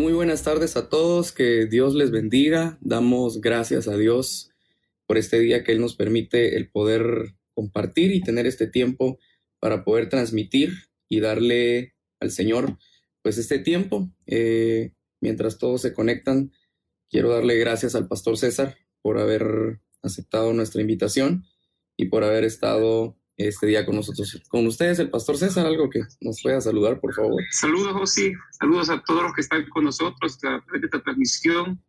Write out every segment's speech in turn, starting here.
Muy buenas tardes a todos, que Dios les bendiga. Damos gracias a Dios por este día que Él nos permite el poder compartir y tener este tiempo para poder transmitir y darle al Señor pues este tiempo. Eh, mientras todos se conectan, quiero darle gracias al pastor César por haber aceptado nuestra invitación y por haber estado este día con nosotros, con ustedes, el pastor César, algo que nos pueda saludar, por favor. Saludos, José, saludos a todos los que están con nosotros a través de esta transmisión,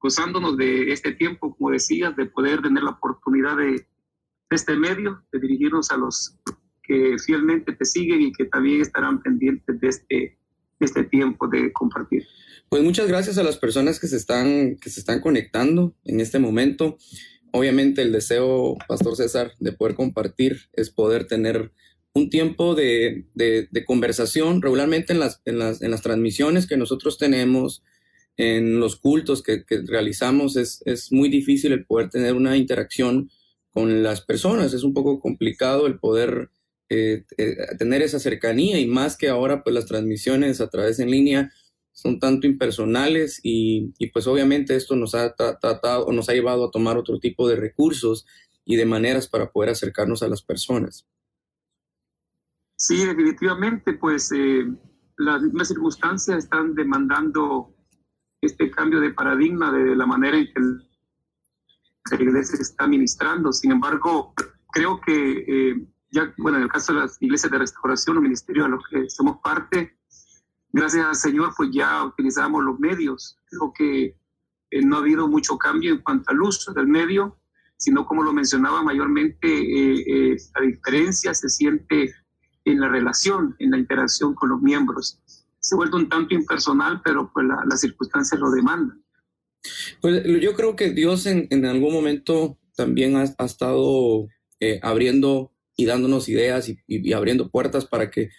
gozándonos de este tiempo, como decías, de poder tener la oportunidad de, este medio, de dirigirnos a los que fielmente te siguen y que también estarán pendientes de este, este tiempo de compartir. Pues muchas gracias a las personas que se están, que se están conectando en este momento. Obviamente el deseo, Pastor César, de poder compartir es poder tener un tiempo de, conversación regularmente en las, en, las, en las, transmisiones que nosotros tenemos, en los cultos que, realizamos, es, es, muy difícil el poder tener una interacción con las personas. Es un poco complicado el poder eh, eh, tener esa cercanía y más que ahora pues las transmisiones a través en línea son tanto impersonales y, pues obviamente esto nos ha tratado o nos ha llevado a tomar otro tipo de recursos y de maneras para poder acercarnos a las personas. Sí, definitivamente, pues eh, las mismas circunstancias están demandando este cambio de paradigma de la manera en que la iglesia está ministrando. Sin embargo, creo que eh, ya, bueno, en el caso de las iglesias de restauración o ministerio a los que somos parte, gracias al Señor, pues ya utilizamos los medios. Creo que eh, no ha habido mucho cambio en cuanto al uso del medio, sino como lo mencionaba mayormente, eh, eh, la diferencia se siente en la relación, en la interacción con los miembros. Se vuelve un tanto impersonal, pero pues las circunstancias lo demandan. Pues yo creo que Dios en, en algún momento también ha, ha estado abriendo y dándonos ideas y, y abriendo puertas para que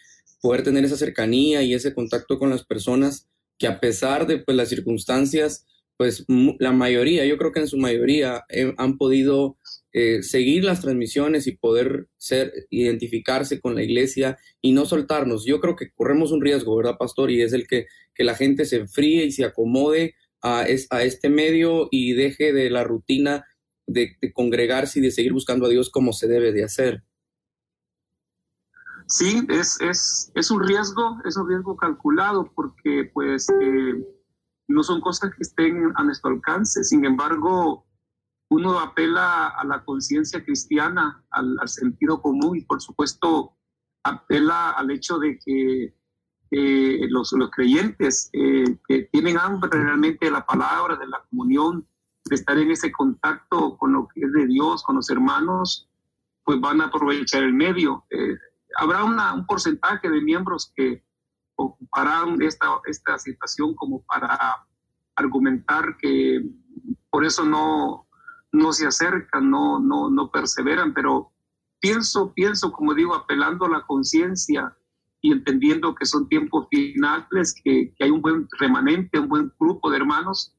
poder tener esa cercanía y ese contacto con las personas que a pesar de pues, las circunstancias, pues la mayoría, yo creo que en su mayoría eh, han podido eh, seguir las transmisiones y poder ser, identificarse con la iglesia y no soltarnos. Yo creo que corremos un riesgo, ¿verdad, pastor? Y es el que, que la gente se enfríe y se acomode a, a este medio y deje de la rutina de, de congregarse y de seguir buscando a Dios como se debe de hacer. Sí, es, es, es un riesgo, es un riesgo calculado porque pues eh, no son cosas que estén a nuestro alcance. Sin embargo, uno apela a la conciencia cristiana, al, sentido común y por supuesto apela al hecho de que eh, los, los, creyentes eh, que tienen hambre realmente de la palabra, de la comunión, de estar en ese contacto con lo que es de Dios, con los hermanos, pues van a aprovechar el medio habrá un porcentaje de miembros que ocuparán esta, esta situación como para argumentar que por eso no, no se acercan, no, no, no perseveran, pero pienso, pienso, como digo, apelando a la conciencia y entendiendo que son tiempos finales, que, que, hay un buen remanente, un buen grupo de hermanos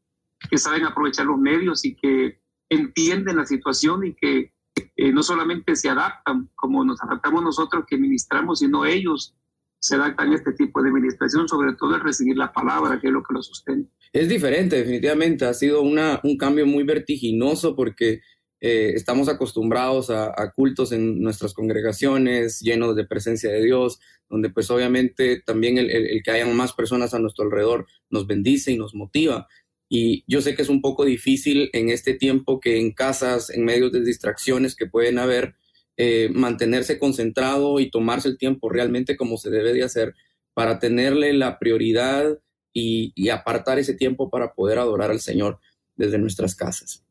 que saben aprovechar los medios y que entienden la situación y que eh, no solamente se adaptan como nos adaptamos nosotros que ministramos, sino ellos se adaptan a este tipo de administración, sobre todo al recibir la palabra, que es lo que lo sustenta. Es diferente, definitivamente. Ha sido una, un cambio muy vertiginoso porque eh, estamos acostumbrados a, cultos en nuestras congregaciones llenos de presencia de Dios, donde pues obviamente también el, el, que hayan más personas a nuestro alrededor nos bendice y nos motiva. Y yo sé que es un poco difícil en este tiempo que en casas, en medios de distracciones que pueden haber, eh, mantenerse concentrado y tomarse el tiempo realmente como se debe de hacer para tenerle la prioridad y, apartar ese tiempo para poder adorar al Señor desde nuestras casas.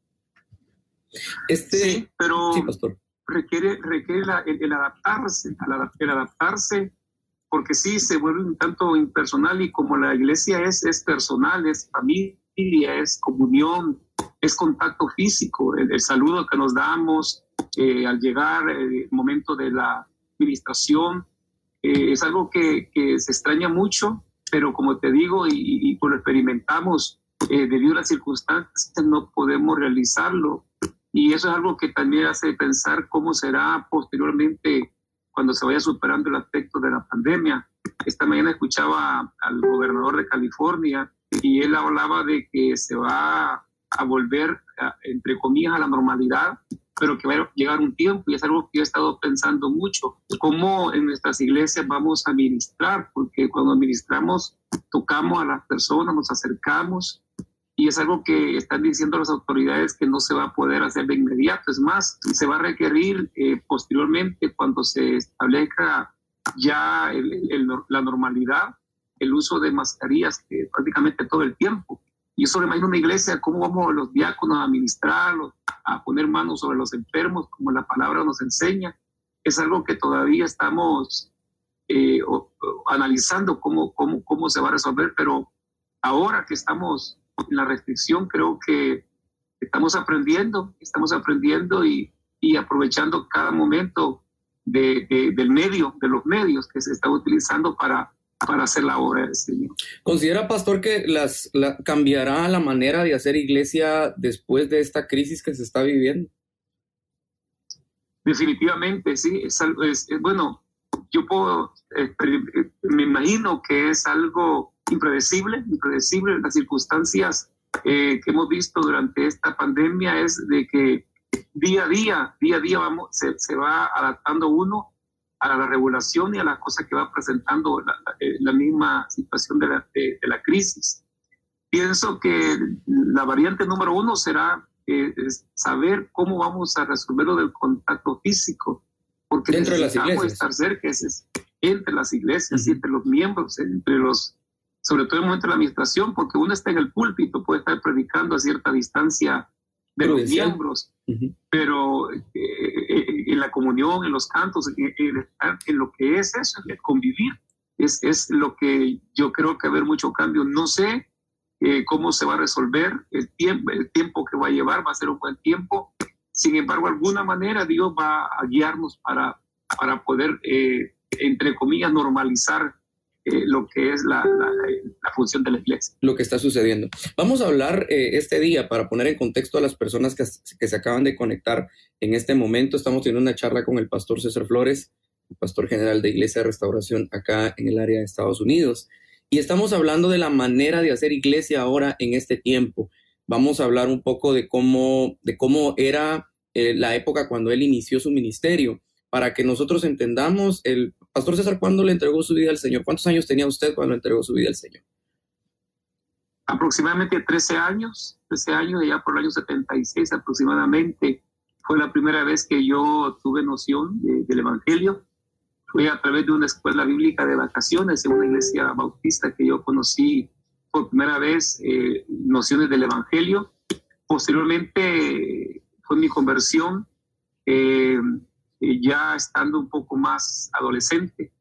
Este, sí, pero requiere, requiere el, adaptarse, el adaptarse, porque sí se vuelve un tanto impersonal y como la iglesia es, es personal, es familia es comunión, es contacto físico, el, saludo que nos damos eh, al llegar, el momento de la administración, eh, es algo que, se extraña mucho, pero como te digo y, y, lo experimentamos, eh, debido a las circunstancias no podemos realizarlo. Y eso es algo que también hace pensar cómo será posteriormente cuando se vaya superando el aspecto de la pandemia. Esta mañana escuchaba al gobernador de California y él hablaba de que se va a volver, entre comillas, a la normalidad, pero que va a llegar un tiempo, y es algo que yo he estado pensando mucho, cómo en nuestras iglesias vamos a ministrar, porque cuando ministramos, tocamos a las personas, nos acercamos, y es algo que están diciendo las autoridades que no se va a poder hacer de inmediato. Es más, se va a requerir eh, posteriormente, cuando se establezca ya la normalidad, el uso de mascarillas prácticamente todo el tiempo. Y eso me imagino una iglesia, cómo vamos los diáconos a administrarlos, a poner manos sobre los enfermos, como la palabra nos enseña. Es algo que todavía estamos eh, analizando cómo, cómo, cómo se va a resolver, pero ahora que estamos la restricción, creo que estamos aprendiendo, estamos aprendiendo y, y aprovechando cada momento de, del medio, de los medios que se está utilizando para, para hacer la obra del Señor. ¿Considera, pastor, que las, cambiará la manera de hacer iglesia después de esta crisis que se está viviendo? Definitivamente, sí. Es, es, bueno, yo puedo, eh, me imagino que es algo impredecible, impredecible. Las circunstancias eh, que hemos visto durante esta pandemia es de que día a día, día a día vamos, se, va adaptando uno a la regulación y a las cosas que va presentando la, eh, misma situación de la, de, la, crisis. Pienso que la variante número uno será eh, saber cómo vamos a resolver lo del contacto físico, porque Dentro necesitamos estar cerca entre las iglesias, entre los miembros, entre los sobre todo en el momento de la administración, porque uno está en el púlpito, puede estar predicando a cierta distancia de los miembros, pero eh, eh, en la comunión, en los cantos, en, lo que es eso, el convivir, es, es lo que yo creo que va a haber mucho cambio. No sé eh, cómo se va a resolver el tiempo, el tiempo que va a llevar, va a ser un buen tiempo. Sin embargo, de alguna manera Dios va a guiarnos para, para poder, entre comillas, normalizar eh, lo que es la, función de la iglesia. Lo que está sucediendo. Vamos a hablar eh, este día para poner en contexto a las personas que, se acaban de conectar en este momento. Estamos teniendo una charla con el pastor César Flores, pastor general de Iglesia de Restauración acá en el área de Estados Unidos. Y estamos hablando de la manera de hacer iglesia ahora en este tiempo. Vamos a hablar un poco de cómo, de cómo era eh, la época cuando él inició su ministerio, para que nosotros entendamos el Pastor César, ¿cuándo le entregó su vida al Señor? ¿Cuántos años tenía usted cuando le entregó su vida al Señor? Aproximadamente 13 años, 13 años, ya por el año 76 aproximadamente, fue la primera vez que yo tuve noción del Evangelio. Fue a través de una escuela bíblica de vacaciones en una iglesia bautista que yo conocí por primera vez eh, nociones del Evangelio. Posteriormente fue mi conversión. Eh, eh, ya estando un poco más adolescente,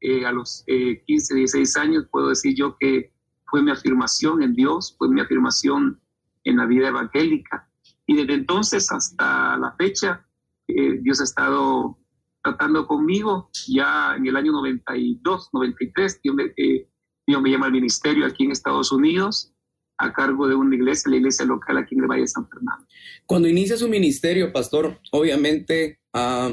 eh, a los 15, eh, 16 años, puedo decir yo que fue mi afirmación en Dios, fue mi afirmación en la vida evangélica. Y desde entonces hasta la fecha, Dios ha estado tratando conmigo. Ya en el año 92, 93, Dios me, Dios me llama al ministerio aquí en Estados Unidos a cargo de una iglesia, la iglesia local aquí en el Valle de San Fernando. Cuando inicia su ministerio, pastor, obviamente ah,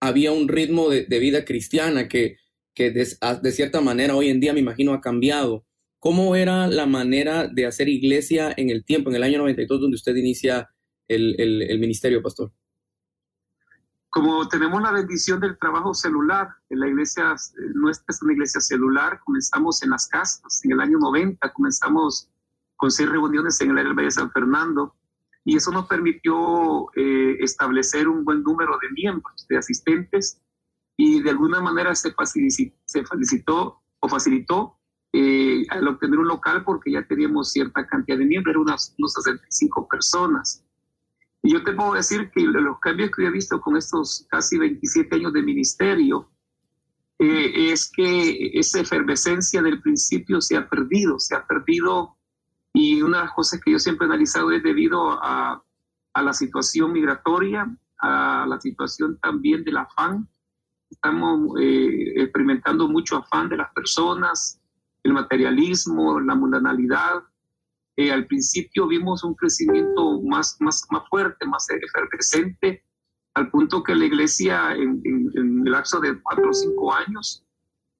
había un ritmo de, vida cristiana que, que ah, de, cierta manera hoy en día me imagino ha cambiado. ¿Cómo era la manera de hacer iglesia en el tiempo, en el año 92, donde usted inicia el, el, ministerio, pastor? Como tenemos la bendición del trabajo celular, en la iglesia nuestra es una iglesia celular, comenzamos en las casas, en el año 90 comenzamos con seis reuniones en el área del Valle de San Fernando y eso nos permitió eh, establecer un buen número de miembros, de asistentes y de alguna manera se, facilitó, se facilitó o facilitó eh, al obtener un local porque ya teníamos cierta cantidad de miembros, eran unas, unas 65 personas. Y yo te puedo decir que los cambios que he visto con estos casi 27 años de ministerio eh, es que esa efervescencia del principio se ha perdido, se ha perdido y una de las cosas que yo siempre he analizado es debido a, a la situación migratoria, a la situación también del afán. Estamos eh, experimentando mucho afán de las personas, el materialismo, la mundanalidad. Eh, al principio vimos un crecimiento más, más, más fuerte, más efervescente, al punto que la iglesia en, en, en el lapso de cuatro o cinco años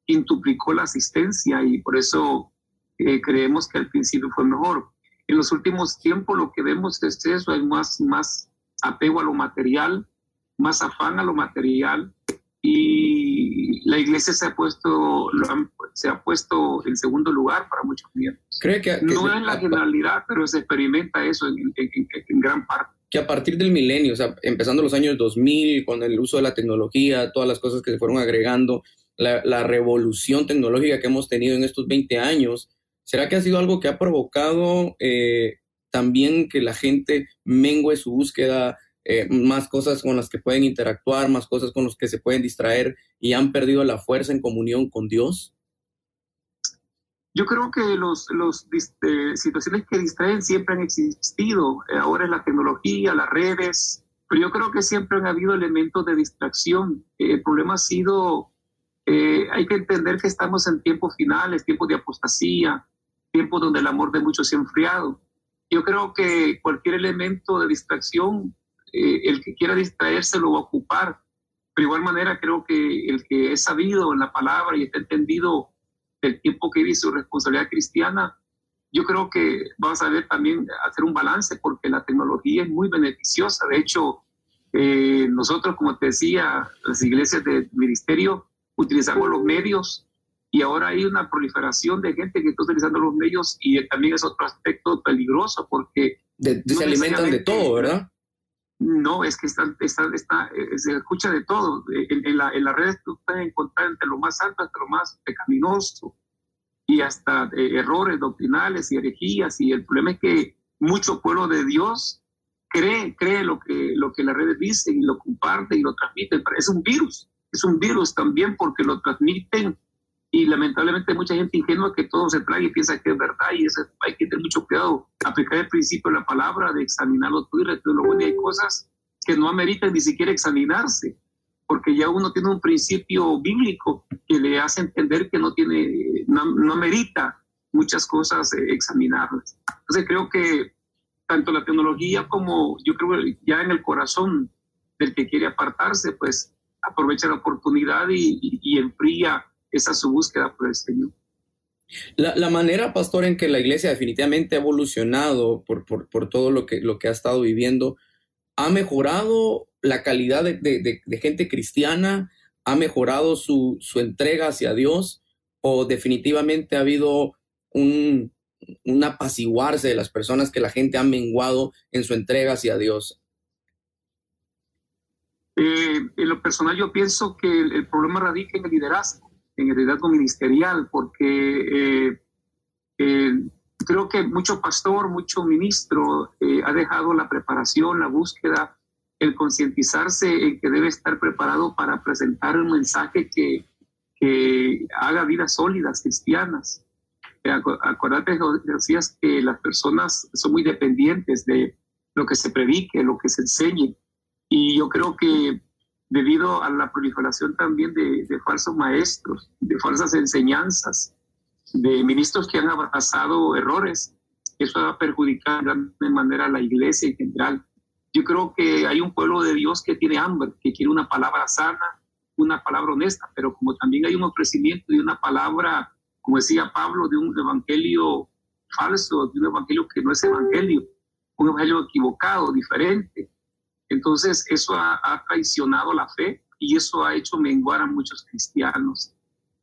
quintuplicó la asistencia y por eso creemos que al principio fue mejor. En los últimos tiempos lo que vemos es eso, hay más, más apego a lo material, más afán a lo material y la iglesia se ha puesto, se ha puesto en segundo lugar para muchos miembros. ¿Cree que, no es la generalidad, pero se experimenta eso en, en, gran parte. Que a partir del milenio, o sea, empezando los años 2000, con el uso de la tecnología, todas las cosas que se fueron agregando, la, la revolución tecnológica que hemos tenido en estos 20 años, ¿será que ha sido algo que ha provocado eh, también que la gente mengue su búsqueda eh, más cosas con las que pueden interactuar, más cosas con las que se pueden distraer y han perdido la fuerza en comunión con Dios? Yo creo que los, los eh, situaciones que distraen siempre han existido. Eh, ahora es la tecnología, las redes, pero yo creo que siempre han habido elementos de distracción. el problema ha sido, hay que entender que estamos en tiempos finales, tiempos de apostasía, tiempos donde el amor de muchos se ha enfriado. Yo creo que cualquier elemento de distracción eh, el que quiera distraerse lo va a ocupar. Pero de igual manera creo que el que es sabido en la palabra y está entendido el tiempo que vive su responsabilidad cristiana, yo creo que va a saber también hacer un balance porque la tecnología es muy beneficiosa. De hecho, eh, nosotros, como te decía, las iglesias de ministerio utilizamos los medios y ahora hay una proliferación de gente que está utilizando los medios y también es otro aspecto peligroso porque... se alimentan de todo, ¿verdad? No, es que está, está, está, eh, se escucha de todo. En, la, en las redes tú puedes encontrar entre lo más alto hasta lo más pecaminoso y hasta eh, errores doctrinales y herejías. Y el problema es que mucho pueblo de Dios cree, cree lo que, lo que las redes dicen y lo comparte y lo transmiten. Es un virus, es un virus también porque lo transmiten y lamentablemente mucha gente ingenua que todo se trae y piensa que es verdad y eso hay que tener mucho cuidado, aplicar el principio de la palabra, de examinar los lo bueno, hay cosas que no ameritan ni siquiera examinarse, porque ya uno tiene un principio bíblico que le hace entender que no tiene, no, no amerita muchas cosas eh, examinarlas. Entonces creo que tanto la tecnología como yo creo ya en el corazón del que quiere apartarse, pues aprovecha la oportunidad y, y, y enfría esa es su búsqueda por el Señor. La, manera, pastor, en que la iglesia definitivamente ha evolucionado por, por, todo lo que, lo que ha estado viviendo, ha mejorado la calidad de, gente cristiana, ha mejorado su, entrega hacia Dios o definitivamente ha habido un, apaciguarse de las personas que la gente ha menguado en su entrega hacia Dios? Eh, en lo personal yo pienso que el problema radica en el liderazgo en el liderazgo ministerial, porque eh, eh, creo que mucho pastor, mucho ministro eh, ha dejado la preparación, la búsqueda, el concientizarse en que debe estar preparado para presentar un mensaje que, que haga vidas sólidas, cristianas. Acuérdate, decías que las personas son muy dependientes de lo que se predique, lo que se enseñe. Y yo creo que debido a la proliferación también de, falsos maestros, de falsas enseñanzas, de ministros que han abrazado errores. Eso va a perjudicar de manera a la iglesia en general. Yo creo que hay un pueblo de Dios que tiene hambre, que quiere una palabra sana, una palabra honesta, pero como también hay un ofrecimiento de una palabra, como decía Pablo, de un evangelio falso, de un evangelio que no es evangelio, un evangelio equivocado, diferente, entonces, eso ha, traicionado la fe y eso ha hecho menguar a muchos cristianos.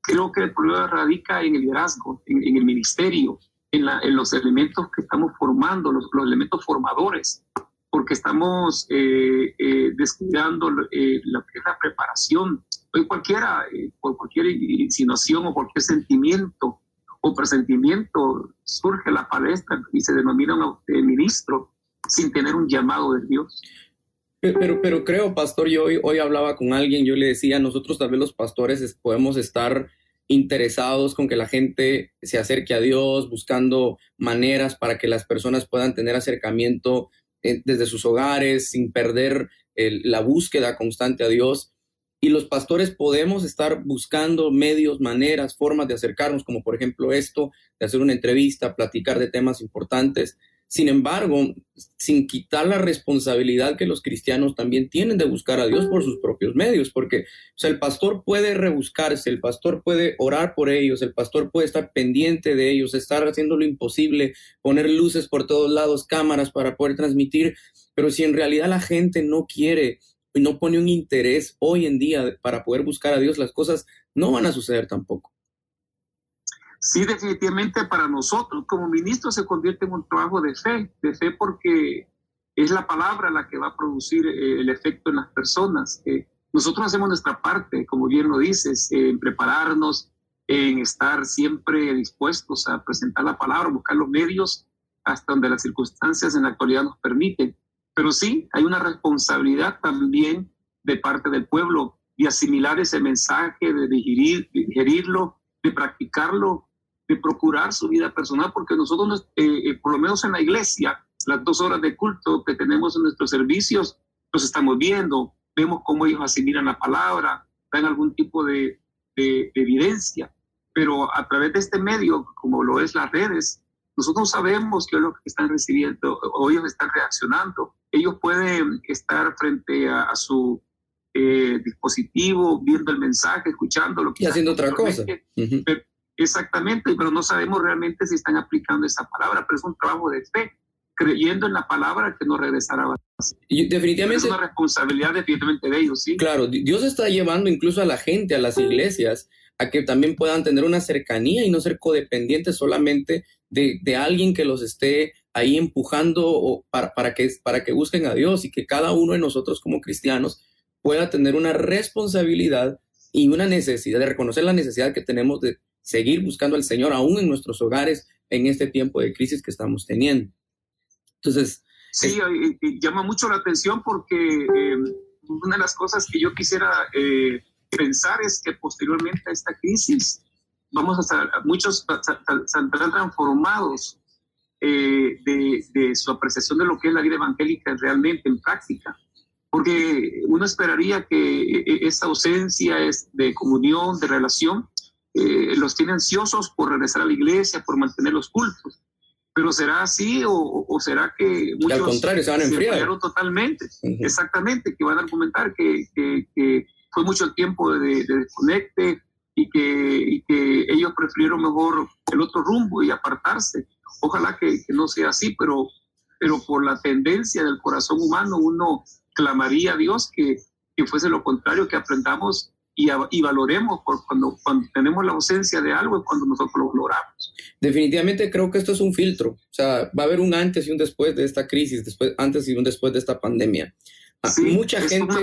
Creo que el problema radica en el liderazgo, en, el ministerio, en, los elementos que estamos formando, los, elementos formadores, porque estamos eh, eh, descuidando eh, lo que es la preparación. Hoy cualquiera, por cualquier insinuación o cualquier sentimiento o presentimiento, surge la palestra y se denomina un ministro sin tener un llamado de Dios. Pero, pero creo, pastor, yo hoy, hoy hablaba con alguien, yo le decía, nosotros también los pastores podemos estar interesados con que la gente se acerque a Dios, buscando maneras para que las personas puedan tener acercamiento eh, desde sus hogares sin perder la búsqueda constante a Dios. Y los pastores podemos estar buscando medios, maneras, formas de acercarnos, como por ejemplo esto, de hacer una entrevista, platicar de temas importantes. Sin embargo, sin quitar la responsabilidad que los cristianos también tienen de buscar a Dios por sus propios medios, porque el pastor puede rebuscarse, el pastor puede orar por ellos, el pastor puede estar pendiente de ellos, estar haciendo lo imposible, poner luces por todos lados, cámaras para poder transmitir, pero si en realidad la gente no quiere y no pone un interés hoy en día para poder buscar a Dios, las cosas no van a suceder tampoco. Sí, definitivamente para nosotros como ministros se convierte en un trabajo de fe, de fe porque es la palabra la que va a producir eh, el efecto en las personas. nosotros hacemos nuestra parte, como bien lo dices, en prepararnos, en estar siempre dispuestos a presentar la palabra, buscar los medios hasta donde las circunstancias en la actualidad nos permiten. Pero sí, hay una responsabilidad también de parte del pueblo de asimilar ese mensaje, de digerir, digerirlo, de practicarlo, de procurar su vida personal, porque nosotros, eh, eh, por lo menos en la iglesia, las dos horas de culto que tenemos en nuestros servicios, los estamos viendo, vemos cómo ellos asimilan la palabra, dan algún tipo de, de, de evidencia, pero a través de este medio, como lo es las redes, nosotros sabemos qué es lo que están recibiendo o ellos están reaccionando. Ellos pueden estar frente a, su eh, dispositivo, viendo el mensaje, escuchando lo que... Y haciendo otra cosa. Exactamente, pero no sabemos realmente si están aplicando esa palabra, pero es un trabajo de fe, creyendo en la palabra que nos regresará. Y definitivamente... Es una responsabilidad definitivamente de ellos, ¿sí? Claro, Dios está llevando incluso a la gente, a las iglesias, a que también puedan tener una cercanía y no ser codependientes solamente de, alguien que los esté ahí empujando para, para, que, para que busquen a Dios y que cada uno de nosotros como cristianos pueda tener una responsabilidad y una necesidad de reconocer la necesidad que tenemos de seguir buscando al Señor aún en nuestros hogares en este tiempo de crisis que estamos teniendo. Entonces... Sí, llama mucho la atención porque eh, una de las cosas que yo quisiera eh, pensar es que posteriormente a esta crisis vamos a muchos saldrán transformados eh, de, su apreciación de lo que es la vida evangélica realmente en práctica. Porque uno esperaría que e, e, esa ausencia de comunión, de relación, eh, los tiene ansiosos por regresar a la iglesia, por mantener los cultos. Pero ¿será así o, será que muchos al contrario, se van a enfriar? totalmente, exactamente, que van a argumentar que, que, fue mucho tiempo de, de desconecte, y que, que ellos prefirieron mejor el otro rumbo y apartarse. Ojalá que, no sea así, pero, pero por la tendencia del corazón humano uno clamaría a Dios que, que fuese lo contrario, que aprendamos y, y, valoremos por cuando, cuando tenemos la ausencia de algo es cuando nosotros lo valoramos. Definitivamente creo que esto es un filtro, o sea, va a haber un antes y un después de esta crisis, después, antes y un después de esta pandemia. Ah, mucha gente,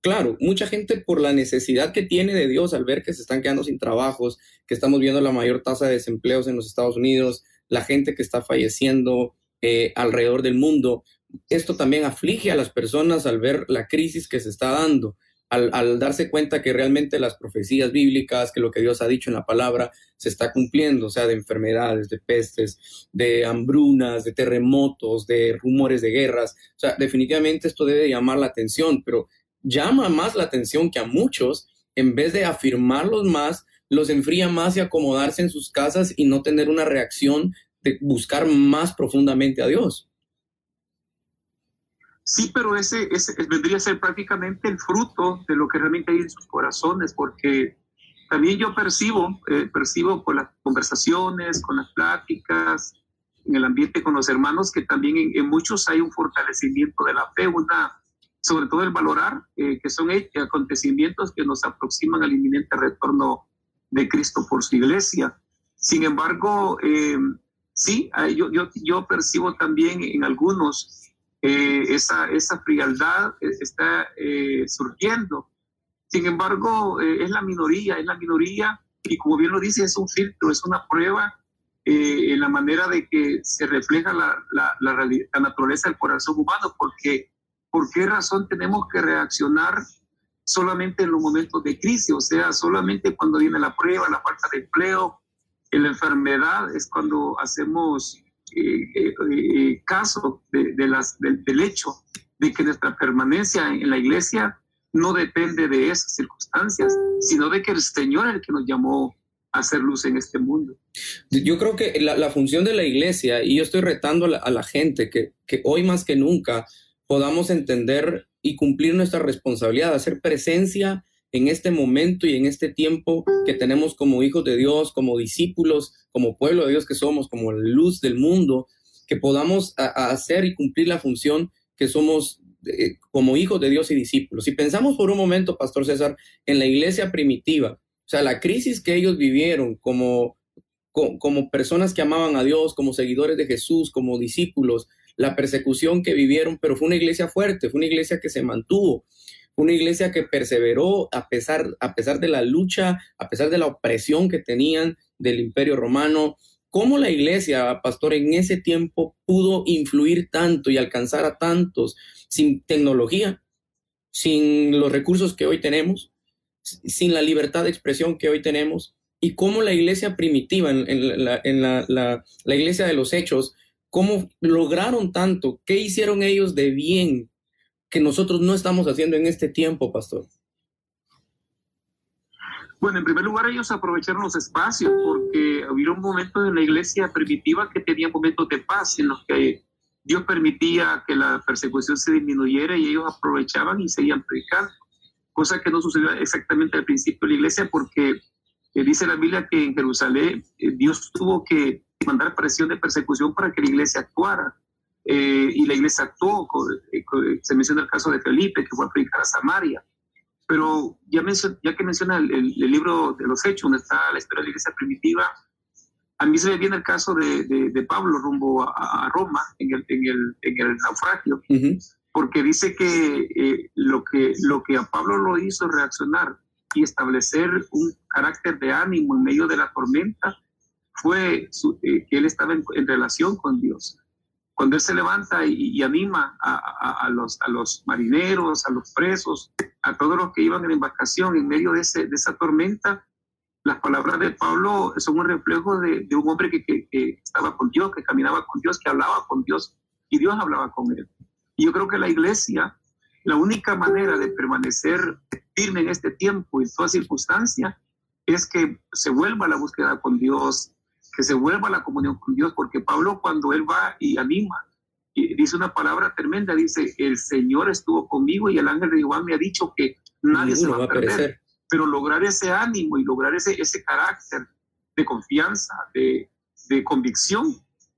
claro, mucha gente por la necesidad que tiene de Dios al ver que se están quedando sin trabajos, que estamos viendo la mayor tasa de desempleos en los Estados Unidos, la gente que está falleciendo eh, alrededor del mundo. Esto también aflige a las personas al ver la crisis que se está dando al, darse cuenta que realmente las profecías bíblicas, que lo que Dios ha dicho en la palabra se está cumpliendo, o sea, de enfermedades, de pestes, de hambrunas, de terremotos, de rumores de guerras. O sea, definitivamente esto debe llamar la atención, pero llama más la atención que a muchos, en vez de afirmarlos más, los enfría más y acomodarse en sus casas y no tener una reacción de buscar más profundamente a Dios. Sí, pero ese, ese, vendría a ser prácticamente el fruto de lo que realmente hay en sus corazones, porque también yo percibo, eh, percibo con las conversaciones, con las pláticas, en el ambiente con los hermanos, que también en, muchos hay un fortalecimiento de la fe, una, sobre todo el valorar eh, que son acontecimientos que nos aproximan al inminente retorno de Cristo por su iglesia. Sin embargo, eh, sí, yo, yo, yo percibo también en algunos eh, esa, esa frialdad eh, está eh, surgiendo. Sin embargo, es la minoría, es la minoría y como bien lo dice, es un filtro, es una prueba en la manera de que se refleja la, la, la, naturaleza del corazón humano, porque ¿por qué razón tenemos que reaccionar solamente en los momentos de crisis? O sea, solamente cuando viene la prueba, la falta de empleo, la enfermedad, es cuando hacemos eh, eh, eh, caso de, las, del hecho de que nuestra permanencia en la iglesia no depende de esas circunstancias, sino de que el Señor es el que nos llamó hacer luz en este mundo. Yo creo que la, función de la iglesia, y yo estoy retando a la, gente que, que, hoy más que nunca podamos entender y cumplir nuestra responsabilidad, hacer presencia en este momento y en este tiempo que tenemos como hijos de Dios, como discípulos, como pueblo de Dios que somos, como luz del mundo, que podamos hacer y cumplir la función que somos eh, como hijos de Dios y discípulos. Si pensamos por un momento, Pastor César, en la iglesia primitiva, o sea, la crisis que ellos vivieron como, como personas que amaban a Dios, como seguidores de Jesús, como discípulos, la persecución que vivieron, pero fue una iglesia fuerte, fue una iglesia que se mantuvo, una iglesia que perseveró a pesar, a pesar de la lucha, a pesar de la opresión que tenían del imperio romano. ¿Cómo la iglesia, pastor, en ese tiempo pudo influir tanto y alcanzar a tantos sin tecnología, sin los recursos que hoy tenemos, sin la libertad de expresión que hoy tenemos? Y cómo la iglesia primitiva, en, la, la iglesia de los hechos, cómo lograron tanto, qué hicieron ellos de bien que nosotros no estamos haciendo en este tiempo, pastor? Bueno, en primer lugar ellos aprovecharon los espacios porque hubo un momento en la iglesia primitiva que tenía momentos de paz en los que Dios permitía que la persecución se disminuyera y ellos aprovechaban y seguían predicando, cosa que no sucedió exactamente al principio de la iglesia porque eh, dice la Biblia que en Jerusalén eh, Dios tuvo que mandar presión de persecución para que la iglesia actuara. Eh, y la iglesia actuó, eh, se menciona el caso de Felipe, que fue a predicar a Samaria. Pero ya, ya que menciona el, libro de los Hechos, donde está la historia de la iglesia primitiva, a mí se me viene el caso de, de, Pablo rumbo a, Roma en el, en el, en el naufragio, porque dice que, eh, lo que lo que a Pablo lo hizo reaccionar y establecer un carácter de ánimo en medio de la tormenta fue que él estaba en, en relación con Dios cuando Él se levanta y, anima a, los, a los marineros, a los presos, a todos los que iban en embarcación en medio de, ese, de esa tormenta, las palabras de Pablo son un reflejo de, un hombre que, que, estaba con Dios, que caminaba con Dios, que hablaba con Dios y Dios hablaba con él. Y yo creo que la iglesia, la única manera de permanecer firme en este tiempo y en toda circunstancia es que se vuelva a la búsqueda con Dios, que se vuelva a la comunión con Dios, porque Pablo cuando él va y anima, y dice una palabra tremenda, dice, el Señor estuvo conmigo y el ángel de Jehová me ha dicho que nadie se va, a perder. Pero lograr ese ánimo y lograr ese, ese carácter de confianza, de, de convicción,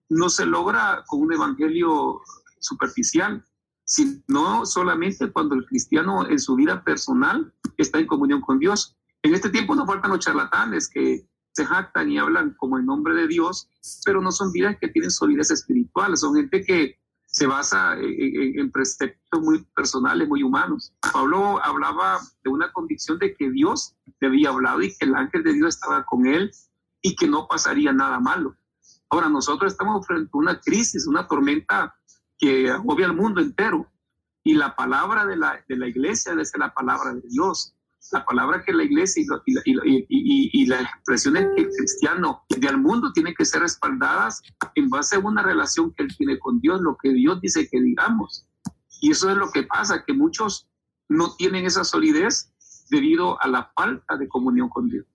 no se logra con un evangelio superficial, sino solamente cuando el cristiano en su vida personal está en comunión con Dios. En este tiempo no faltan los charlatanes que se jactan y hablan como en nombre de Dios, pero no son vidas que tienen solidez espiritual, son gente que se basa en, preceptos muy personales, muy humanos. Pablo hablaba de una convicción de que Dios le había hablado y que el ángel de Dios estaba con él y que no pasaría nada malo. Ahora, nosotros estamos frente a una crisis, una tormenta que agobia al mundo entero y la palabra de la, de la iglesia es la palabra de Dios la palabra que la iglesia y, las expresiones que el cristiano del mundo tienen que ser respaldadas en base a una relación que él tiene con Dios, lo que Dios dice que digamos. Y eso es lo que pasa, que muchos no tienen esa solidez debido a la falta de comunión con Dios.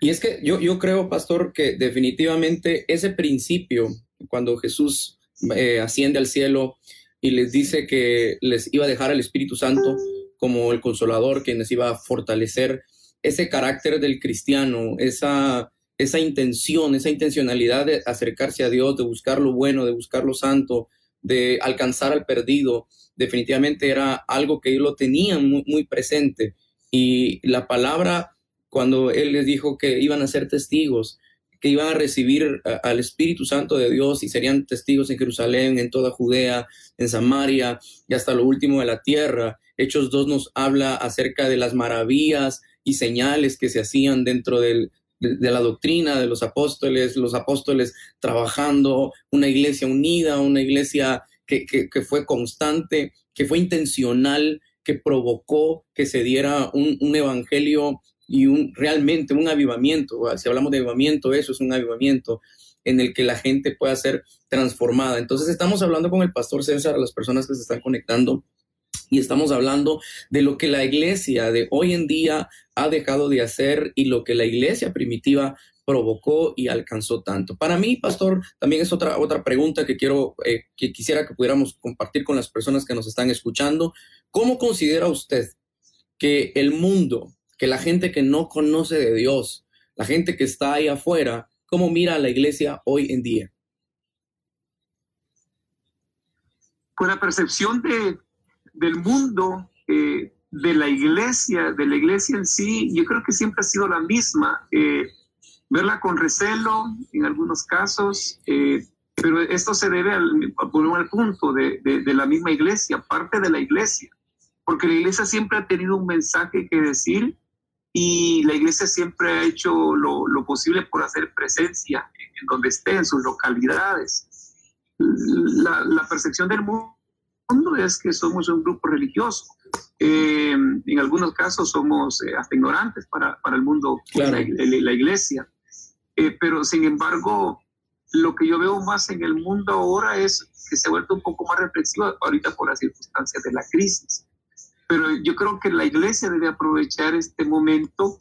Y es que yo, yo creo, pastor, que definitivamente ese principio, cuando Jesús eh, asciende al cielo y les dice que les iba a dejar al Espíritu Santo, como el consolador, quien les iba a fortalecer ese carácter del cristiano, esa, esa intención, esa intencionalidad de acercarse a Dios, de buscar lo bueno, de buscar lo santo, de alcanzar al perdido, definitivamente era algo que ellos lo tenían muy, muy presente. Y la palabra, cuando Él les dijo que iban a ser testigos, que iban a recibir al Espíritu Santo de Dios y serían testigos en Jerusalén, en toda Judea, en Samaria y hasta lo último de la tierra. Hechos 2 nos habla acerca de las maravillas y señales que se hacían dentro de, la doctrina de los apóstoles, los apóstoles trabajando, una iglesia unida, una iglesia que, fue constante, que fue intencional, que provocó que se diera un, un evangelio y un, realmente un avivamiento. Si hablamos de avivamiento, eso es un avivamiento en el que la gente pueda ser transformada. Entonces estamos hablando con el pastor César, las personas que se están conectando, y estamos hablando de lo que la iglesia de hoy en día ha dejado de hacer y lo que la iglesia primitiva provocó y alcanzó tanto. Para mí, pastor, también es otra, otra pregunta que quiero, eh, que quisiera que pudiéramos compartir con las personas que nos están escuchando. ¿Cómo considera usted que el mundo, que la gente que no conoce de Dios, la gente que está ahí afuera, cómo mira a la iglesia hoy en día? Con la percepción de, del mundo, eh, de la iglesia, de la iglesia en sí, yo creo que siempre ha sido la misma. Eh, verla con recelo en algunos casos, eh, pero esto se debe al, al punto de, de, la misma iglesia, parte de la iglesia, porque la iglesia siempre ha tenido un mensaje que decir y la iglesia siempre ha hecho lo, lo posible por hacer presencia en donde esté, en sus localidades. La, la percepción del mundo es que somos un grupo religioso, eh, en algunos casos somos eh, hasta ignorantes para, para el mundo, la, la, iglesia. Eh, pero sin embargo, lo que yo veo más en el mundo ahora es que se ha vuelto un poco más reflexivo ahorita por las circunstancias de la crisis. Pero yo creo que la iglesia debe aprovechar este momento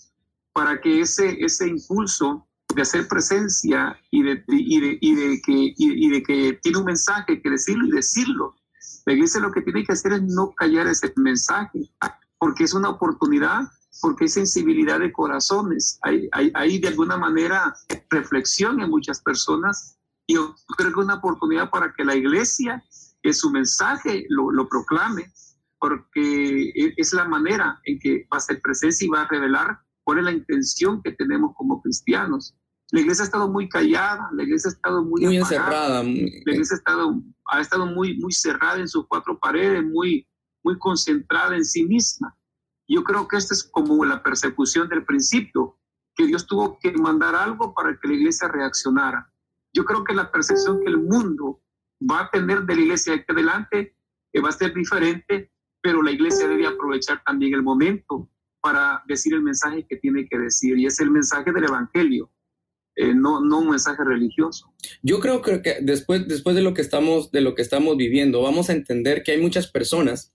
para que ese, ese impulso de hacer presencia y de, y de, y de que, y, y de que tiene un mensaje que decirlo y decirlo, la iglesia lo que tiene que hacer es no callar ese mensaje, porque es una oportunidad, porque hay sensibilidad de corazones, hay, hay, hay de alguna manera reflexión en muchas personas y yo creo que es una oportunidad para que la iglesia, que su mensaje lo, lo proclame, porque e, es la manera en que va a ser presencia y va a revelar cuál es la intención que tenemos como cristianos. La iglesia ha estado muy callada, la iglesia ha estado muy, muy encerrada. La iglesia ha estado, ha estado muy, muy cerrada en sus cuatro paredes, muy, muy concentrada en sí misma. Yo creo que esta es como la persecución del principio, que Dios tuvo que mandar algo para que la iglesia reaccionara. Yo creo que la percepción que el mundo va a tener de la iglesia aquí adelante que va a ser diferente, pero la iglesia debe aprovechar también el momento para decir el mensaje que tiene que decir, y es el mensaje del Evangelio. Eh, no, no un mensaje religioso. Yo creo que después, después de, lo que estamos, de lo que estamos viviendo, vamos a entender que hay muchas personas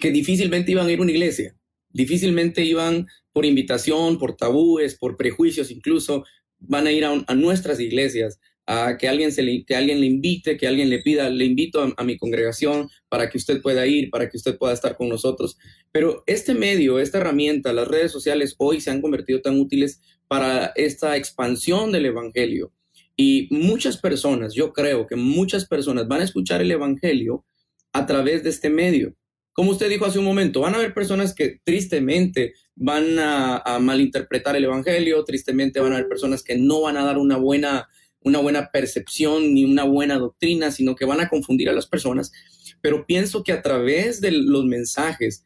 que difícilmente iban a ir a una iglesia, difícilmente iban por invitación, por tabúes, por prejuicios incluso, van a ir a, nuestras iglesias, a que alguien, se le, que alguien le invite, que alguien le pida, le invito a, a, mi congregación para que usted pueda ir, para que usted pueda estar con nosotros. Pero este medio, esta herramienta, las redes sociales hoy se han convertido tan útiles para esta expansión del Evangelio. Y muchas personas, yo creo que muchas personas van a escuchar el Evangelio a través de este medio. Como usted dijo hace un momento, van a haber personas que tristemente van a, malinterpretar el Evangelio, tristemente van a haber personas que no van a dar una buena, una buena percepción ni una buena doctrina, sino que van a confundir a las personas. Pero pienso que a través de los mensajes,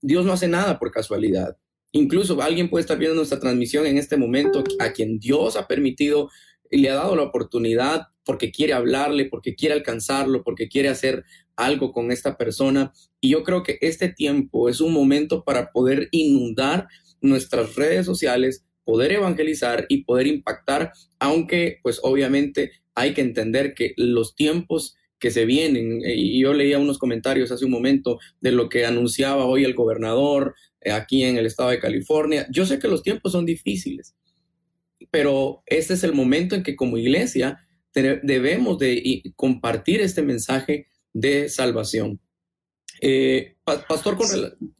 Dios no hace nada por casualidad. Incluso alguien puede estar viendo nuestra transmisión en este momento a quien Dios ha permitido y le ha dado la oportunidad porque quiere hablarle, porque quiere alcanzarlo, porque quiere hacer algo con esta persona. Y yo creo que este tiempo es un momento para poder inundar nuestras redes sociales, poder evangelizar y poder impactar, aunque pues obviamente hay que entender que los tiempos que se vienen, y yo leía unos comentarios hace un momento de lo que anunciaba hoy el gobernador, eh, aquí en el estado de California. Yo sé que los tiempos son difíciles, pero este es el momento en que como iglesia debemos de compartir este mensaje de salvación. Eh, pastor,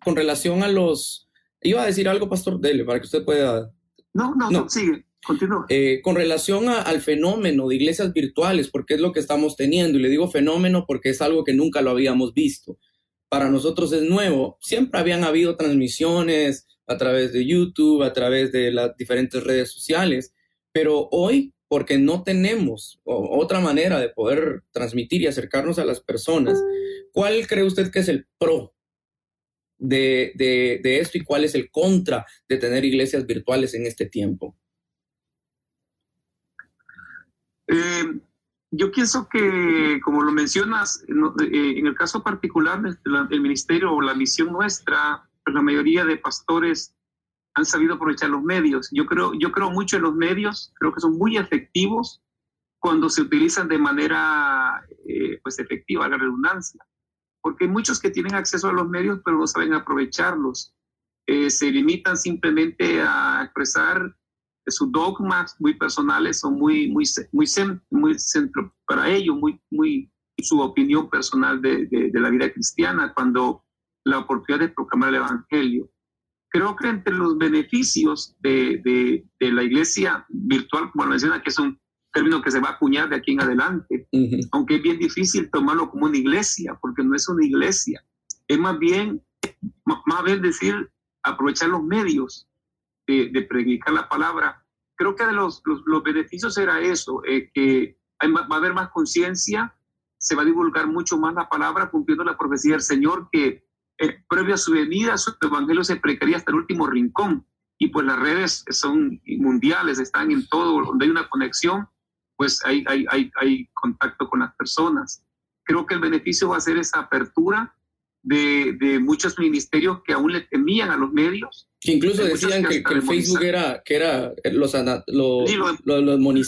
con, relación a los... Iba a decir algo, Pastor, dele, para que usted pueda... No, no, no, sigue. Continúa. Eh, con relación al fenómeno de iglesias virtuales, porque es lo que estamos teniendo, y le digo fenómeno porque es algo que nunca lo habíamos visto para nosotros es nuevo. Siempre habían habido transmisiones a través de YouTube, a través de las diferentes redes sociales, pero hoy, porque no tenemos otra manera de poder transmitir y acercarnos a las personas, ¿cuál cree usted que es el pro de, esto y cuál es el contra de tener iglesias virtuales en este tiempo? Eh, yo pienso que, como lo mencionas, eh, en el caso particular del ministerio o la misión nuestra, pues la mayoría de pastores han sabido aprovechar los medios. Yo creo, yo creo mucho en los medios, creo que son muy efectivos cuando se utilizan de manera eh, pues efectiva, la redundancia. Porque hay muchos que tienen acceso a los medios, pero no saben aprovecharlos. Eh, se limitan simplemente a expresar sus dogmas muy personales son muy, muy, muy, muy centro para ellos, muy, muy su opinión personal de, de, la vida cristiana cuando la oportunidad de proclamar el Evangelio. Creo que entre los beneficios de, de la iglesia virtual, como menciona, que es un término que se va a acuñar de aquí en adelante, aunque es bien difícil tomarlo como una iglesia, porque no es una iglesia, es más bien, más bien decir, aprovechar los medios de, predicar la palabra. Creo que de los, los, beneficios era eso, eh, que va a haber más conciencia, se va a divulgar mucho más la palabra cumpliendo la profecía del Señor que eh, previo a su venida su evangelio se predicaría hasta el último rincón y pues las redes son mundiales, están en todo, donde hay una conexión, pues hay, hay, hay, hay contacto con las personas. Creo que el beneficio va a ser esa apertura de, de muchos ministerios que aún le temían a los medios. Que incluso decían que, el Facebook era, que era, los, lo, lo, lo,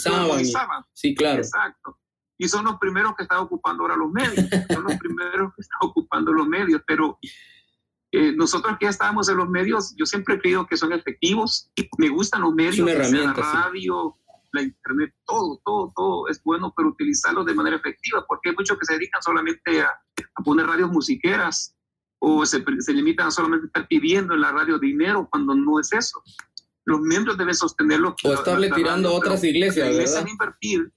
sí, claro. Exacto. Y son los primeros que están ocupando ahora los medios. Son los primeros que están ocupando los medios. Pero eh, nosotros que ya estábamos en los medios, yo siempre he creído que son efectivos. Me gustan los medios, la radio, la internet, todo, todo, todo es bueno, pero utilizarlos de manera efectiva, porque hay muchos que se dedican solamente a, poner radios musiqueras o se, se, limitan a solamente estar pidiendo en la radio dinero cuando no es eso. Los miembros deben sostenerlo. O estarle tirando a otras iglesias, ¿verdad? invertir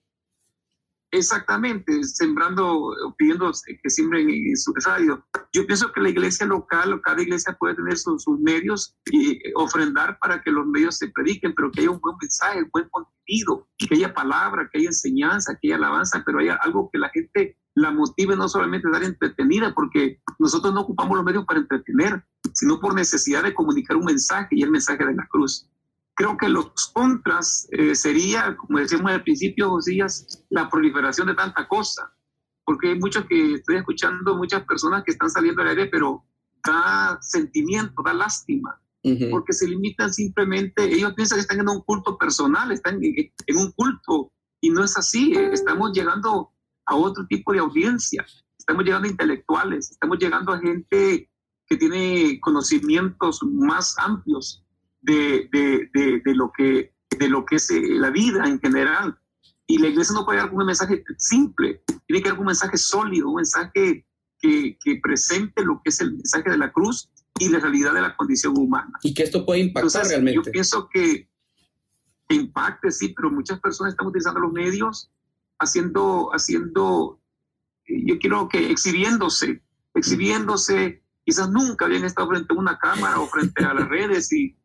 Exactamente, sembrando, pidiendo que siembren en su radio. Yo pienso que la iglesia local, cada iglesia puede tener sus, medios y ofrendar para que los medios se prediquen, pero que haya un buen mensaje, un buen contenido, que haya palabra, que haya enseñanza, que haya alabanza, pero haya algo que la gente la motive no solamente dar entretenida, porque nosotros no ocupamos los medios para entretener, sino por necesidad de comunicar un mensaje y el mensaje de la cruz. Creo que los contras eh, sería, como decíamos al principio, días, la proliferación de tanta cosa, porque hay muchos que estoy escuchando, muchas personas que están saliendo al aire, pero da sentimiento, da lástima, porque se limitan simplemente, ellos piensan que están en un culto personal, están en, un culto, y no es así, eh, estamos llegando a otro tipo de audiencia, estamos llegando a intelectuales, estamos llegando a gente que tiene conocimientos más amplios de, de, de, lo, que, de lo que es eh, la vida en general. Y la iglesia no puede dar un mensaje simple, tiene que dar un mensaje sólido, un mensaje que, que, presente lo que es el mensaje de la cruz y la realidad de la condición humana. Y que esto puede impactar realmente. Yo pienso que impacte, sí, pero muchas personas están utilizando los medios haciendo, haciendo, eh, yo quiero que exhibiéndose, exhibiéndose, quizás nunca habían estado frente a una cámara o frente a las redes y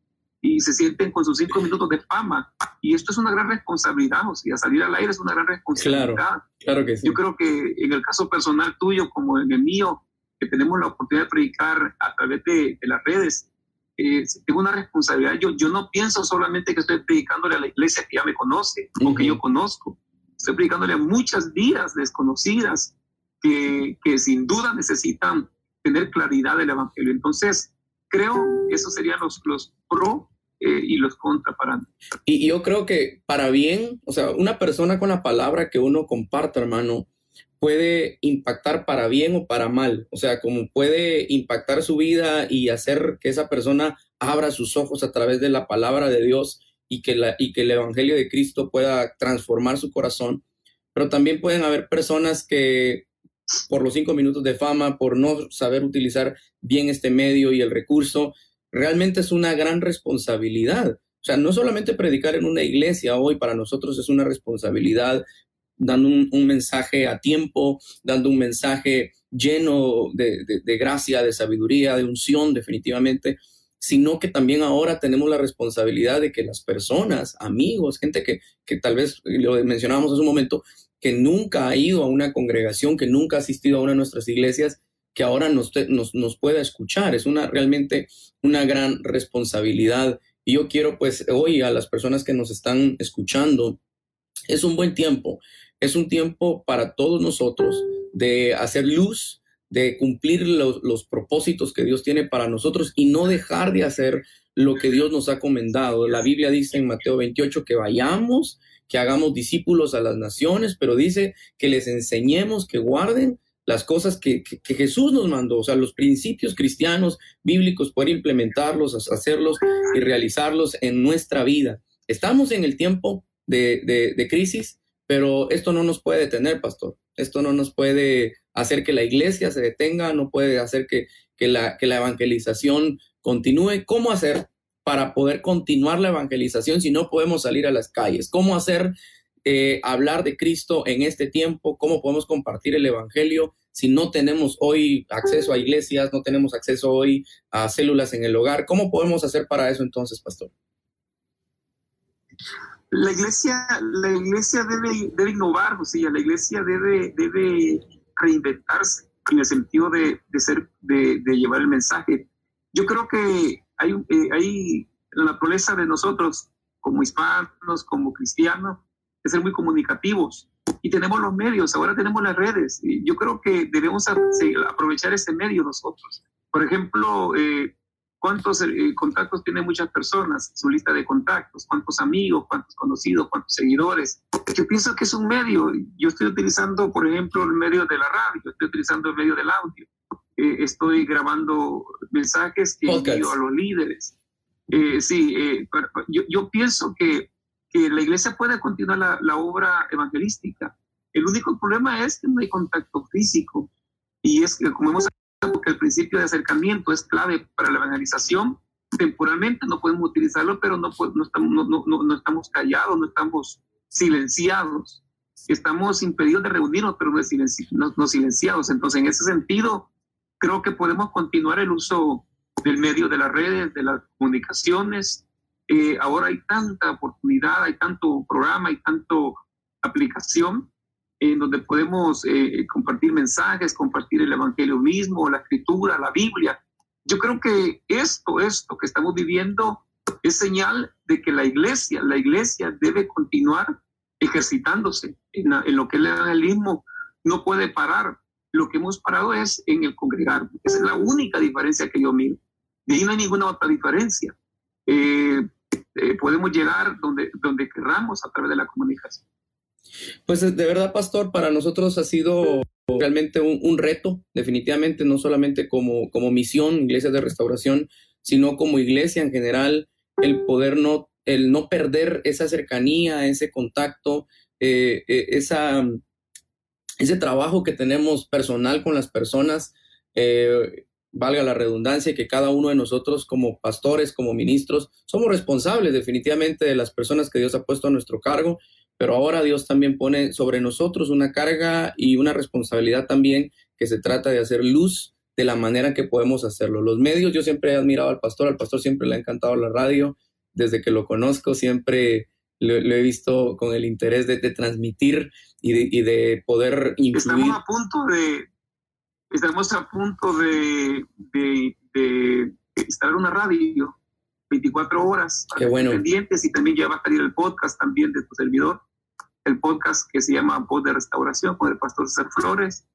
y se sienten con sus cinco minutos de fama. Y esto es una gran responsabilidad, o sea, salir al aire es una gran responsabilidad. Claro, claro que sí. Yo creo que en el caso personal tuyo, como en el mío, que tenemos la oportunidad de predicar a través de, las redes, eh, tengo una responsabilidad. Yo, yo no pienso solamente que estoy predicándole a la iglesia que ya me conoce o que yo conozco. Estoy predicándole a muchas vidas desconocidas que, que sin duda necesitan tener claridad del Evangelio. Entonces, creo esos serían los, los pro eh, y los contra para Y yo creo que para bien, o sea, una persona con la palabra que uno comparte, hermano, puede impactar para bien o para mal. O sea, como puede impactar su vida y hacer que esa persona abra sus ojos a través de la palabra de Dios y que, la, y que el Evangelio de Cristo pueda transformar su corazón. Pero también pueden haber personas que por los cinco minutos de fama, por no saber utilizar bien este medio y el recurso, realmente es una gran responsabilidad. O sea, no solamente predicar en una iglesia hoy para nosotros es una responsabilidad, dando un, mensaje a tiempo, dando un mensaje lleno de, gracia, de sabiduría, de unción definitivamente, sino que también ahora tenemos la responsabilidad de que las personas, amigos, gente que, que tal vez lo mencionábamos hace un momento, que nunca ha ido a una congregación, que nunca ha asistido a una de nuestras iglesias, que ahora nos, nos, pueda escuchar. Es una realmente una gran responsabilidad. Y yo quiero pues hoy a las personas que nos están escuchando, es un buen tiempo, es un tiempo para todos nosotros de hacer luz, de cumplir los, los propósitos que Dios tiene para nosotros y no dejar de hacer lo que Dios nos ha comendado. La Biblia dice en Mateo 28 que vayamos, que hagamos discípulos a las naciones, pero dice que les enseñemos que guarden las cosas que, Jesús nos mandó, o sea, los principios cristianos, bíblicos, poder implementarlos, hacerlos y realizarlos en nuestra vida. estamos en el tiempo de, de crisis, pero esto no nos puede detener, pastor. Esto no nos puede hacer que la iglesia se detenga, no puede hacer que, la, que la evangelización continúe. ¿Cómo hacer para poder continuar la evangelización si no podemos salir a las calles? ¿Cómo hacer eh, hablar de Cristo en este tiempo? ¿Cómo podemos compartir el Evangelio si no tenemos hoy acceso a iglesias, no tenemos acceso hoy a células en el hogar? ¿Cómo podemos hacer para eso entonces, pastor? La iglesia, la iglesia debe, debe innovar, sea, la iglesia debe, debe reinventarse en el sentido de, de ser, de, llevar el mensaje. Yo creo que hay, eh, hay la naturaleza de nosotros como hispanos, como cristianos, de ser muy comunicativos. Y tenemos los medios, ahora tenemos las redes. Yo creo que debemos aprovechar ese medio nosotros. Por ejemplo, eh, ¿cuántos eh, contactos tienen muchas personas? Su lista de contactos, cuántos amigos, cuántos conocidos, cuántos seguidores. Yo pienso que es un medio. Yo estoy utilizando, por ejemplo, el medio de la radio, estoy utilizando el medio del audio. Eh, estoy grabando mensajes que envío a los líderes. sí, yo, yo pienso que que la iglesia puede continuar la, la, obra evangelística. El único problema es que no hay contacto físico. Y es que, como hemos que el principio de acercamiento es clave para la evangelización. Temporalmente no podemos utilizarlo, pero no, no, estamos, no, no, estamos callados, no estamos silenciados. Estamos impedidos de reunirnos, pero no, silenci no silenciados. Entonces, en ese sentido, creo que podemos continuar el uso del medio de las redes, de las comunicaciones, eh, ahora hay tanta oportunidad, hay tanto programa, hay tanto aplicación en donde podemos eh, compartir mensajes, compartir el Evangelio mismo, la Escritura, la Biblia. Yo creo que esto, esto que estamos viviendo es señal de que la iglesia, la iglesia debe continuar ejercitándose en, en lo que el evangelismo no puede parar. Lo que hemos parado es en el congregar. Esa es la única diferencia que yo miro. De ahí no hay ninguna otra diferencia. Eh, eh, podemos llegar donde, donde querramos a través de la comunicación. Pues de verdad, pastor, para nosotros ha sido realmente un, reto, definitivamente, no solamente como, como misión, iglesia de restauración, sino como iglesia en general, el poder no, el no perder esa cercanía, ese contacto, eh, esa, ese trabajo que tenemos personal con las personas valga la redundancia, que cada uno de nosotros como pastores, como ministros, somos responsables definitivamente de las personas que Dios ha puesto a nuestro cargo, pero ahora Dios también pone sobre nosotros una carga y una responsabilidad también que se trata de hacer luz de la manera que podemos hacerlo. Los medios, yo siempre he admirado al pastor, al pastor siempre le ha encantado la radio, desde que lo conozco siempre lo, he visto con el interés de, transmitir y de, y de poder influir. Estamos a punto de, estamos a punto de, de, instalar una radio 24 horas Qué bueno. pendientes y también ya va a salir el podcast también de tu servidor, el podcast que se llama Voz de Restauración con el pastor César Flores.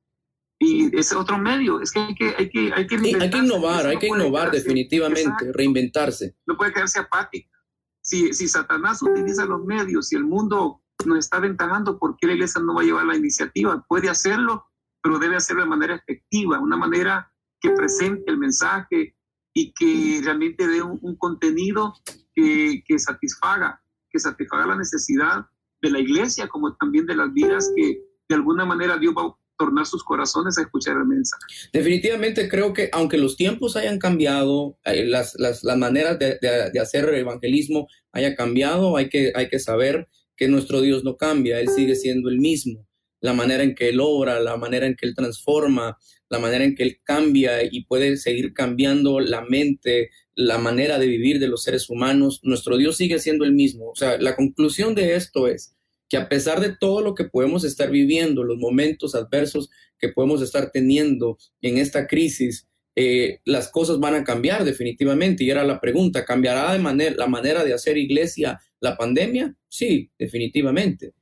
Y ese otro medio, es que hay que, hay que, hay que, hay que innovar, hay que innovar definitivamente, reinventarse. No puede quedarse apática. Si, si Satanás utiliza los medios y el mundo nos está aventajando, ¿por qué la iglesia no va a llevar la iniciativa? Puede hacerlo pero debe hacerlo de manera efectiva, una manera que presente el mensaje y que realmente dé un, contenido que, que, satisfaga, que satisfaga la necesidad de la iglesia, como también de las vidas que de alguna manera Dios va a tornar sus corazones a escuchar el mensaje. Definitivamente creo que aunque los tiempos hayan cambiado, eh, las, las, las maneras de, de, de, hacer evangelismo haya cambiado, hay que, hay que saber que nuestro Dios no cambia, Él sigue siendo el mismo la manera en que él obra, la manera en que él transforma, la manera en que él cambia y puede seguir cambiando la mente, la manera de vivir de los seres humanos, nuestro Dios sigue siendo el mismo. O sea, la conclusión de esto es que a pesar de todo lo que podemos estar viviendo, los momentos adversos que podemos estar teniendo en esta crisis, eh, las cosas van a cambiar definitivamente. Y era la pregunta, ¿cambiará de manera, la manera de hacer iglesia la pandemia? Sí, definitivamente.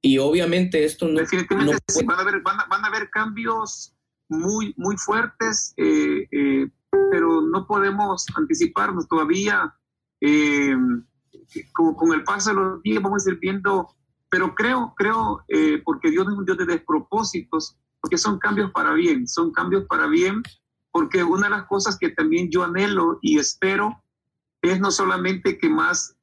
Y obviamente esto no... Definitivamente sí, van, a haber, van, a, haber cambios muy, muy fuertes, eh, eh, pero no podemos anticiparnos todavía. Eh, con, el paso de los días vamos a ir viendo, pero creo, creo, porque Dios no es un Dios de despropósitos, porque son cambios para bien, son cambios para bien, porque una de las cosas que también yo anhelo y espero es no solamente que más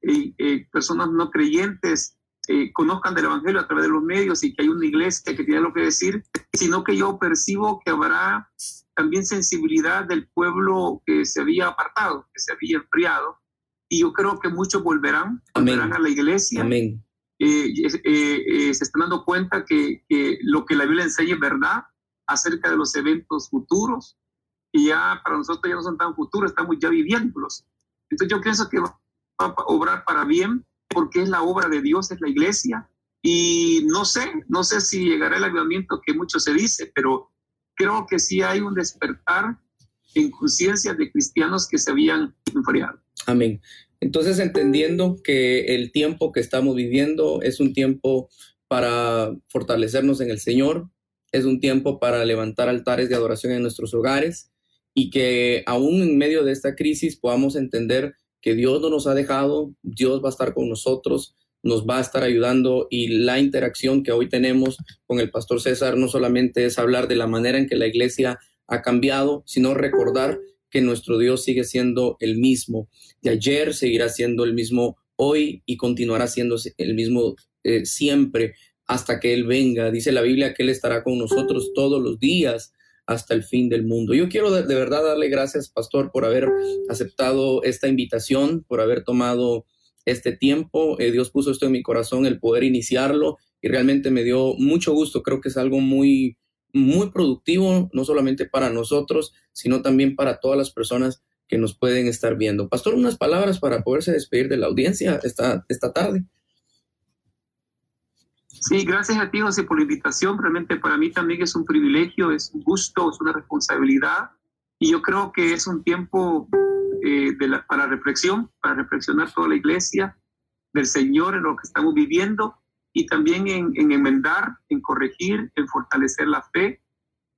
personas no creyentes eh, conozcan del Evangelio a través de los medios y que hay una iglesia que tiene lo que decir, sino que yo percibo que habrá también sensibilidad del pueblo que se había apartado, que se había enfriado, y yo creo que muchos volverán, volverán a la iglesia. Amén. se están dando cuenta que, que, lo que la Biblia enseña es verdad acerca de los eventos futuros, y ya para nosotros ya no son tan futuros, estamos ya viviéndolos. Entonces yo pienso que va a obrar para bien porque es la obra de Dios, es la iglesia. Y no sé, no sé si llegará el avivamiento que mucho se dice, pero creo que sí hay un despertar en conciencia de cristianos que se habían enfriado. Amén. Entonces, entendiendo que el tiempo que estamos viviendo es un tiempo para fortalecernos en el Señor, es un tiempo para levantar altares de adoración en nuestros hogares, y que aún en medio de esta crisis podamos entender que Dios no nos ha dejado, Dios va a estar con nosotros, nos va a estar ayudando y la interacción que hoy tenemos con el pastor César no solamente es hablar de la manera en que la iglesia ha cambiado, sino recordar que nuestro Dios sigue siendo el mismo. De ayer seguirá siendo el mismo hoy y continuará siendo el mismo eh, siempre hasta que Él venga. Dice la Biblia que Él estará con nosotros todos los días hasta el fin del mundo. Yo quiero de, verdad darle gracias, pastor, por haber aceptado esta invitación, por haber tomado este tiempo. Eh, Dios puso esto en mi corazón, el poder iniciarlo, y realmente me dio mucho gusto. Creo que es algo muy, muy productivo, no solamente para nosotros, sino también para todas las personas que nos pueden estar viendo. Pastor, unas palabras para poderse despedir de la audiencia esta, esta tarde. Sí, gracias a ti, José, por la invitación. Realmente para mí también es un privilegio, es un gusto, es una responsabilidad. Y yo creo que es un tiempo eh, de la, para reflexión, para reflexionar toda la iglesia del Señor en lo que estamos viviendo y también en, en enmendar, en corregir, en fortalecer la fe.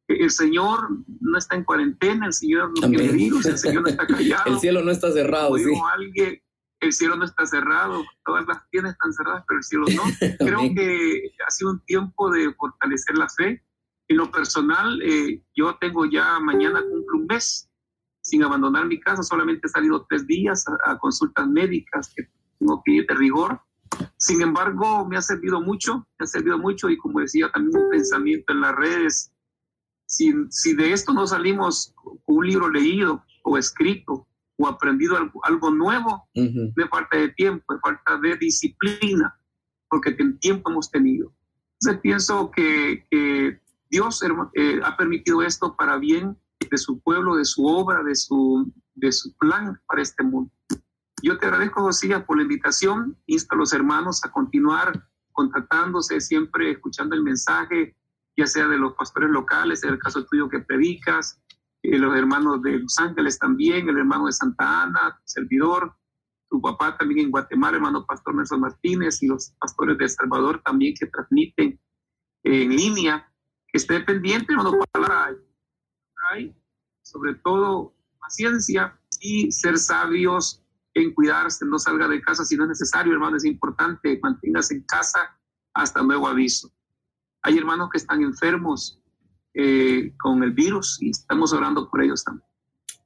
El Señor no está en cuarentena, el Señor no tiene virus, el Señor no está callado. el cielo no está cerrado. sí. alguien, el cielo no está cerrado, todas las tiendas están cerradas, pero el cielo no. Creo que ha sido un tiempo de fortalecer la fe. En lo personal, eh, yo tengo ya mañana cumplo un mes sin abandonar mi casa, solamente he salido tres días a, consultas médicas que tengo que ir de rigor. Sin embargo, me ha servido mucho, me ha servido mucho y como decía también un pensamiento en las redes, si, si de esto no salimos con un libro leído o escrito, o aprendido algo, algo nuevo, de falta de tiempo, de falta de disciplina, porque el tiempo hemos tenido. Entonces pienso que, que Dios eh, ha permitido esto para bien de su pueblo, de su obra, de su, de su plan para este mundo. Yo te agradezco, Josía, por la invitación. Insto a los hermanos a continuar contactándose, siempre escuchando el mensaje, ya sea de los pastores locales, en el caso tuyo que predicas, los hermanos de Los Ángeles también, el hermano de Santa Ana, servidor, tu papá también en Guatemala, hermano Pastor Nelson Martínez, y los pastores de El Salvador también que transmiten en línea. Que esté pendiente, hermano, para sobre todo paciencia y ser sabios en cuidarse, no salga de casa si no es necesario, hermano, es importante, manténgase en casa hasta nuevo aviso. Hay hermanos que están enfermos, eh, con el virus y estamos orando por ellos también.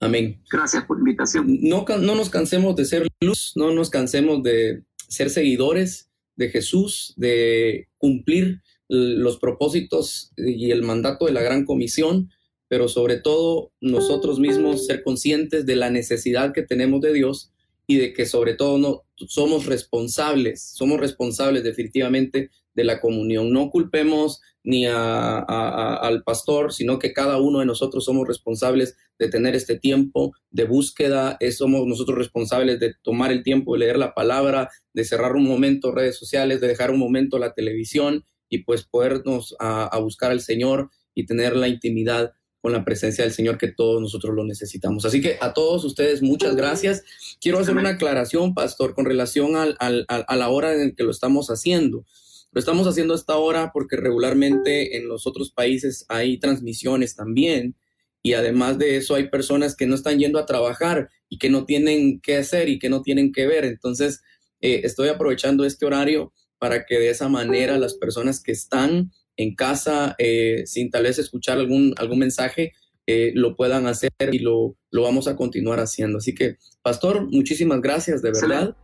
Amén. Gracias por la invitación. No, no nos cansemos de ser luz, no nos cansemos de ser seguidores de Jesús, de cumplir los propósitos y el mandato de la gran comisión, pero sobre todo nosotros mismos ser conscientes de la necesidad que tenemos de Dios y de que sobre todo no somos responsables, somos responsables definitivamente de la comunión. No culpemos ni a, al pastor, sino que cada uno de nosotros somos responsables de tener este tiempo de búsqueda, somos nosotros responsables de tomar el tiempo de leer la palabra, de cerrar un momento redes sociales, de dejar un momento la televisión y pues podernos a, buscar al Señor y tener la intimidad con la presencia del Señor que todos nosotros lo necesitamos. Así que a todos ustedes muchas gracias. Quiero hacer una aclaración, pastor, con relación al, a la hora en que lo estamos haciendo. Lo estamos haciendo hasta ahora porque regularmente en los otros países hay transmisiones también y además de eso hay personas que no están yendo a trabajar y que no tienen qué hacer y que no tienen que ver. Entonces, eh, estoy aprovechando este horario para que de esa manera las personas que están en casa eh, sin tal vez escuchar algún, algún mensaje eh, lo puedan hacer y lo, lo vamos a continuar haciendo. Así que, pastor, muchísimas gracias, de verdad.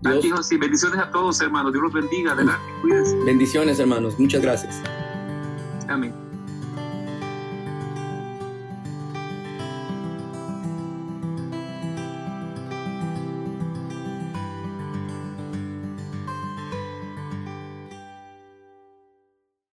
Dios, sí, bendiciones a todos, hermanos. Dios los bendiga. Adelante, Bendiciones, hermanos. Muchas gracias. Amén.